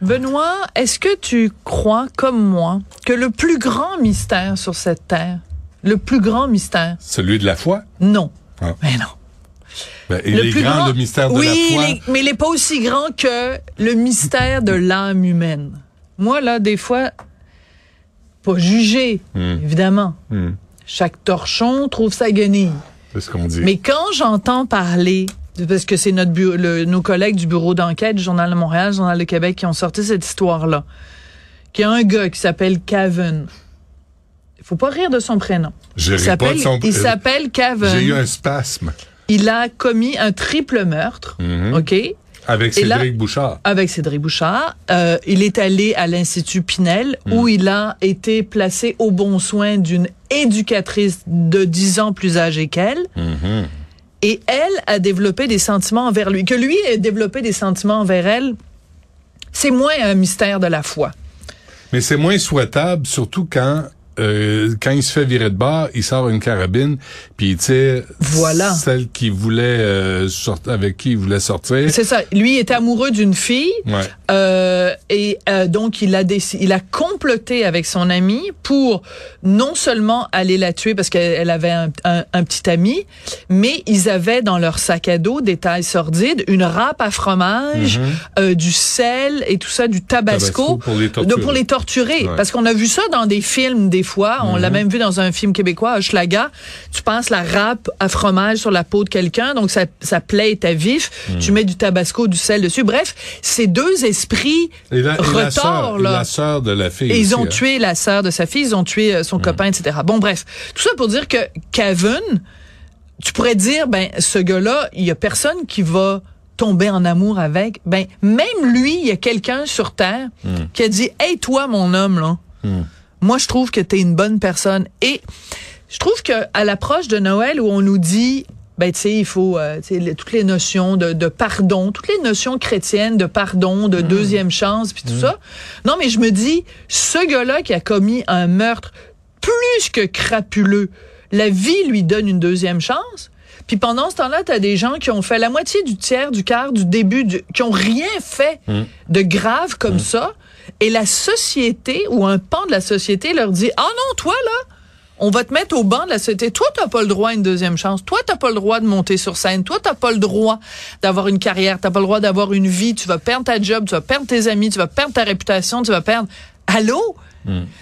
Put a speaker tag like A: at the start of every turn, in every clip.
A: Benoît, est-ce que tu crois, comme moi, que le plus grand mystère sur cette terre, le plus grand mystère,
B: Celui de la foi?
A: non.
B: Ah.
A: Mais non.
B: Ben, il est grand, le mystère de
A: oui,
B: la foi?
A: est- mais il n'est pas aussi grand que le mystère de l'âme humaine. Moi, là, des fois, pas juger,
B: Hmm.
A: évidemment.
B: Hmm.
A: Chaque torchon trouve sa guenille.
B: C'est ce qu'on dit.
A: Mais quand j'entends parler, parce que c'est notre le- nos collègues du bureau d'enquête du Journal de Montréal, du Journal de Québec qui ont sorti cette histoire-là, qu'il y a un gars qui s'appelle Cavan. Il faut pas rire de son prénom.
B: Je
A: Il s'appelle,
B: son-
A: il s'appelle Cavan.
B: J'ai eu un spasme
A: Il a commis un triple meurtre,
B: Mhm.
A: OK,
B: avec
A: là-
B: Cédric Bouchard.
A: avec Cédric Bouchard. Euh, il est allé à l'Institut Pinel
B: Mhm.
A: où il a été placé au bon soin d'une éducatrice de 10 ans plus âgée qu'elle.
B: Mhm.
A: Et elle a développé des sentiments envers lui. Que lui ait développé des sentiments envers elle, c'est moins un mystère de la foi.
B: Mais c'est moins souhaitable, surtout quand euh, quand il se fait virer de bord, il sort une carabine, puis il tire
A: Voilà.
B: celle qui voulait euh, sortir, avec qui il voulait sortir.
A: C'est ça. Lui était amoureux d'une fille.
B: Ouais.
A: Euh, et euh, donc il a décidé, il a comploté avec son ami pour non seulement aller la tuer parce qu'elle elle avait un, un- un petit ami, mais ils avaient dans leur sac à dos détails sordides, une râpe à fromage, euh, du sel et tout ça, du tabasco.
B: Tabasco pour les
A: de-
B: torturer.
A: pour les torturer.
B: Ouais.
A: Parce qu'on a vu ça dans des films des fois. On
B: Mhm.
A: l'a même vu dans un film québécois, Hochelaga. Tu passes la râpe à fromage sur la peau de quelqu'un, donc ça, ça plaît est à vif.
B: Mhm.
A: Tu mets du tabasco, du sel dessus. Bref, ces deux esprits
B: Et la, et la
A: retors,
B: et la sœur de la fille.
A: Et ils
B: aussi,
A: ont
B: hein.
A: tué la sœur de sa fille, ils ont tué euh, son copain, etc. Bon, bref, tout ça pour dire que Kevin, tu pourrais dire, ben, ce gars-là, il y a personne qui va tomber en amour avec. Ben, même lui, il y a quelqu'un sur Terre qui a dit, hey, toi, mon homme, là, moi, je trouve que t'es une bonne personne. Et je trouve que à l'approche de Noël, où on nous dit, ben, tu sais, il faut, euh, tu les- toutes les notions de, de pardon, toutes les notions chrétiennes de pardon, de deuxième chance, puis tout ça. Non, mais je me dis, ce gars-là qui a commis un meurtre plus que crapuleux, la vie lui donne une deuxième chance. Puis pendant ce temps-là, tu as des gens qui ont fait la moitié du tiers, du quart, du début, du- qui ont rien fait de grave comme ça. Et la société ou un pan de la société leur dit, ah non, toi là, on va te mettre au banc de la société. Toi, t'as pas le droit à une deuxième chance. Toi, t'as pas le droit de monter sur scène. Toi, t'as pas le droit d'avoir une carrière. T'as pas le droit d'avoir une vie. Tu vas perdre ta job. Tu vas perdre tes amis. Tu vas perdre ta réputation. Tu vas perdre. Allô?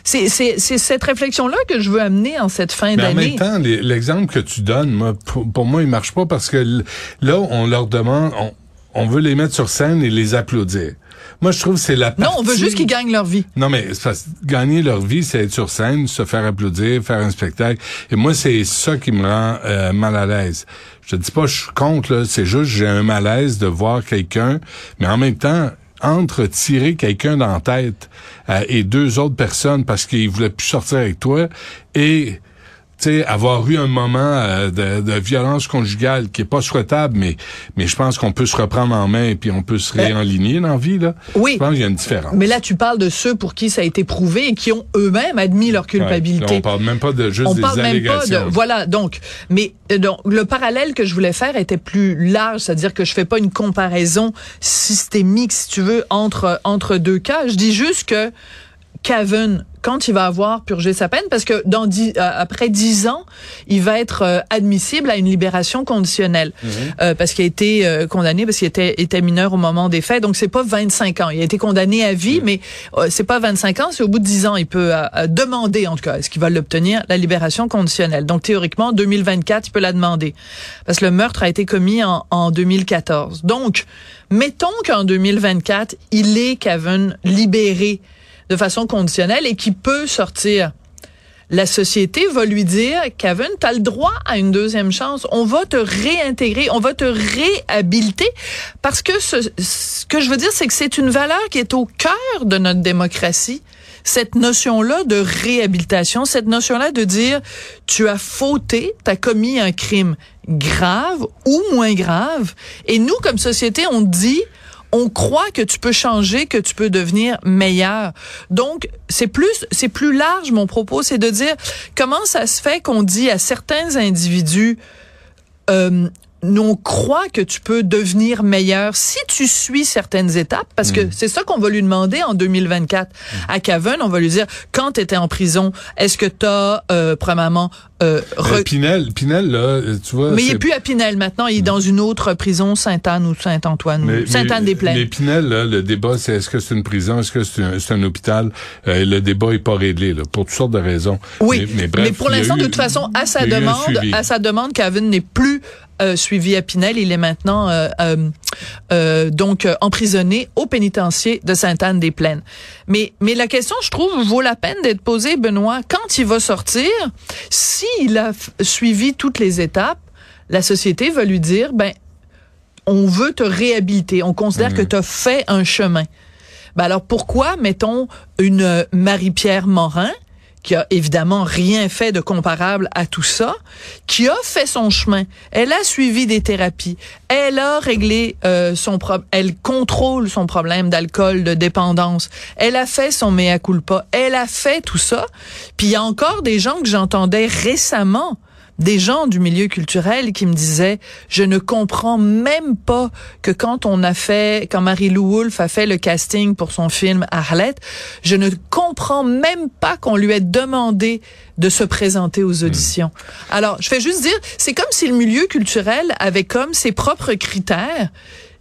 A: C'est, c'est, c'est cette réflexion-là que je veux amener en cette fin
B: Mais en
A: d'année.
B: même temps, l'exemple que tu donnes, moi, pour, pour moi, il marche pas parce que là, on leur demande, on, on veut les mettre sur scène et les applaudir. Moi, je trouve que c'est la
A: non,
B: partie...
A: on veut juste qu'ils gagnent leur vie.
B: Non, mais c'est parce gagner leur vie, c'est être sur scène, se faire applaudir, faire un spectacle. Et moi, c'est ça qui me rend euh, mal à l'aise. Je te dis pas, je suis contre, là. C'est juste, j'ai un malaise de voir quelqu'un, mais en même temps, entre tirer quelqu'un dans la tête euh, et deux autres personnes parce qu'ils voulaient plus sortir avec toi et sais, avoir eu un moment euh, de, de violence conjugale qui est pas souhaitable, mais mais je pense qu'on peut se reprendre en main et puis on peut se réaligner dans la vie là.
A: Oui.
B: Je pense qu'il y a une différence.
A: Mais là, tu parles de ceux pour qui ça a été prouvé et qui ont eux-mêmes admis leur culpabilité.
B: Ouais, on parle même pas de juste
A: on
B: des
A: parle même pas
B: allégations.
A: de voilà donc mais euh, donc le parallèle que je voulais faire était plus large c'est-à-dire que je fais pas une comparaison systémique si tu veux entre entre deux cas je dis juste que Cavan quand il va avoir purgé sa peine, parce que dans dix, euh, après dix ans, il va être euh, admissible à une libération conditionnelle, euh, parce qu'il a été euh, condamné, parce qu'il était, était mineur au moment des faits. Donc c'est pas 25 ans. Il a été condamné à vie, mais euh, c'est pas 25 ans. C'est au bout de 10 ans, il peut euh, demander, en tout cas, est-ce qu'il va l'obtenir, la libération conditionnelle. Donc théoriquement, en 2024, il peut la demander, parce que le meurtre a été commis en, en 2014. Donc, mettons qu'en 2024, il est Cavan libéré de façon conditionnelle et qui peut sortir. La société va lui dire, Kevin, tu as le droit à une deuxième chance. On va te réintégrer, on va te réhabiliter parce que ce, que je veux dire, c'est que c'est une valeur qui est au cœur de notre démocratie. cette notion-là de réhabilitation, cette notion-là de dire tu as fauté, tu as commis un crime grave ou moins grave, et nous comme société on dit on croit que tu peux changer, que tu peux devenir meilleur. Donc, c'est plus, c'est plus large mon propos, c'est de dire comment ça se fait qu'on dit à certains individus, euh, on croit que tu peux devenir meilleur si tu suis certaines étapes, parce que mm. c'est ça qu'on va lui demander en 2024. Mm. À Caven, on va lui dire, quand tu étais en prison, est-ce que tu as, euh, premièrement...
B: Euh, euh, Pinel, Pinel, là, tu vois...
A: Mais il est plus à Pinel maintenant, il est dans une autre prison, Sainte-Anne ou Saint-Antoine, Sainte-Anne-des-Plaines.
B: Mais Pinel, là, le débat, c'est est-ce que c'est une prison, est-ce que c'est un, un, hôpital? Euh, le débat est pas réglé, là, pour toutes sortes de raisons.
A: Oui, mais, bref, mais pour l'instant, de toute façon, à sa demande, à sa demande, Caven n'est plus euh, suivi à Pinel. Il est maintenant euh, euh, euh donc emprisonné au pénitencier de Sainte-Anne-des-Plaines. Mais, mais la question, je trouve, vaut la peine d'être posée, Benoît. Quand il va sortir, s'il a suivi toutes les étapes, la société va lui dire, ben, on veut te réhabiliter. On considère que mmh. tu as fait un chemin. Ben alors pourquoi, mettons, une Marie-Pierre Morin, qui a évidemment rien fait de comparable à tout ça, qui a fait son chemin. Elle a suivi des thérapies. Elle a réglé euh, son problème. Elle contrôle son problème d'alcool, de dépendance. Elle a fait son mea culpa. Elle a fait tout ça. Puis il y a encore des gens que j'entendais récemment des gens du milieu culturel qui me disaient je ne comprends même pas que quand on a fait quand Marie-Lou Wolfe a fait le casting pour son film Arlette, je ne comprends même pas qu'on lui ait demandé de se présenter aux auditions. Alors, je fais juste dire, c'est comme si le milieu culturel avait comme ses propres critères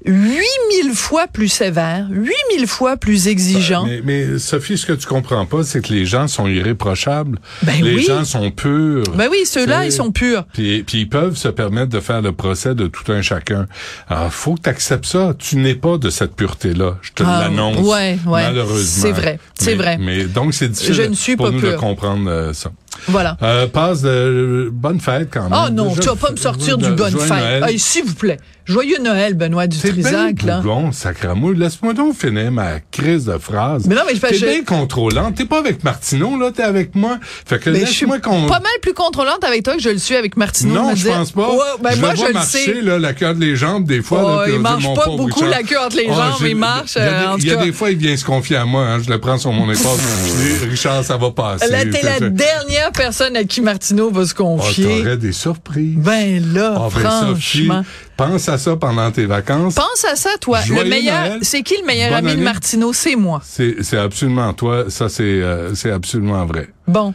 A: 8000 fois plus sévère, 8000 fois plus exigeant.
B: Mais, mais, Sophie, ce que tu comprends pas, c'est que les gens sont irréprochables. Ben les gens sont purs.
A: Ben oui, ceux-là, ils sont purs.
B: Puis, puis ils peuvent se permettre de faire le procès de tout un chacun. Alors, faut que tu acceptes ça. Tu n'es pas de cette pureté-là. Je te ah, l'annonce.
A: Ouais, ouais.
B: Malheureusement.
A: C'est vrai. C'est vrai.
B: Mais donc, c'est difficile Je ne suis pour nous de comprendre euh, ça.
A: Voilà.
B: Euh, passe de bonne fête quand même.
A: Oh non, tu vas pas me sortir du bonne fête. S'il vous plaît. Joyeux Noël, Benoît Dutrisac, là.
B: bon, sacramouille. Laisse-moi donc finir ma crise de phrase.
A: Mais non, mais je
B: T'es bien contrôlante. T'es pas avec Martineau, là. T'es avec moi. Fait que laisse-moi qu'on...
A: pas mal plus contrôlante avec toi que je le suis avec Martineau.
B: Non, je pense pas.
A: ben
B: je
A: moi,
B: je marcher, le sais. là, la queue entre les jambes, des fois.
A: Oh, là, il marche pas beaucoup la queue entre les ah, jambes. il marche,
B: Il y a des fois, il vient se confier à moi. Hein, je le prends sur mon épaule. Richard, ça va passer.
A: Là, t'es la dernière personne à qui Martineau va se confier.
B: Oh, t'aurais des surprises.
A: Ben là, ben, franchement.
B: Pense à ça pendant tes vacances.
A: Pense à ça, toi. le meilleur, c'est qui le meilleur ami de Martineau? C'est moi.
B: C'est absolument toi. Ça, c'est euh, c'est absolument vrai.
A: Bon.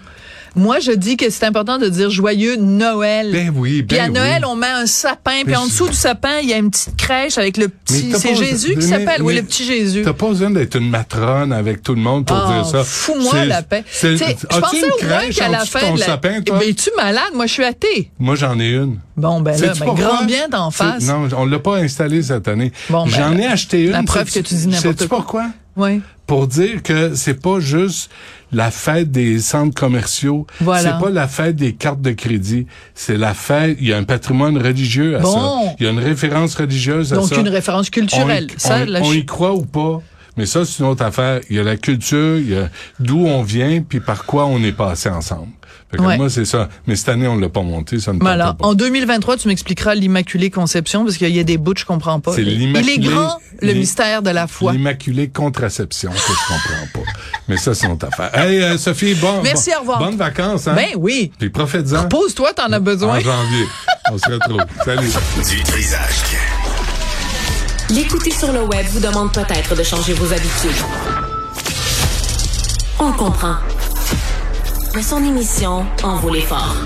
A: Moi, je dis que c'est important de dire joyeux Noël.
B: Ben oui, ben
A: Puis à Noël, on met un sapin, puis en dessous du sapin, il y a une petite crèche avec le petit. C'est Jésus qui s'appelle, oui, le petit Jésus.
B: T'as pas besoin d'être une matrone avec tout le monde pour dire
A: oh,
B: ça.
A: Fous-moi la paix. Je pensais au moins qu'à la fin de la... sapin, toi? Ben, es-tu malade? Moi, je suis athée.
B: Moi, j'en ai une.
A: Bon, ben là, ben, grand bien d'en face.
B: Non, on l'a pas installé cette année. Bon, ben, J'en ai acheté une.
A: La preuve que tu dis n'importe quoi.
B: Sais-tu pourquoi?
A: Oui.
B: Pour dire que c'est pas juste la fête des centres commerciaux. Voilà. C'est pas la fête des cartes de crédit. C'est la fête, il y a un patrimoine religieux à ça. Il y a une référence religieuse à
A: ça.
B: Donc
A: une référence culturelle.
B: On, ça, on y croit ou pas? Mais ça, c'est une autre affaire. Il y a la culture, il y a d'où on vient, puis par quoi on est passé ensemble. Moi, c'est ça. Mais cette année, on l'a pas monté, ça ne voilà.
A: pas. En 2023, tu m'expliqueras l'Immaculée Conception, parce qu'il y a des bouts que je comprends pas.
B: C'est Il
A: est grand, le mystère de la foi.
B: L'Immaculée Contraception, que je comprends pas. Mais ça, c'est notre affaire. Hey, euh, Sophie, bon.
A: Merci, au revoir.
B: Bonnes vacances, hein?
A: Ben oui.
B: Puis profite-en.
A: Repose-toi, t'en as besoin.
B: En janvier. on se retrouve. Salut. Du trisage.
C: L'écouter sur le web vous demande peut-être de changer vos habitudes. On comprend. Mais son émission en vaut l'effort.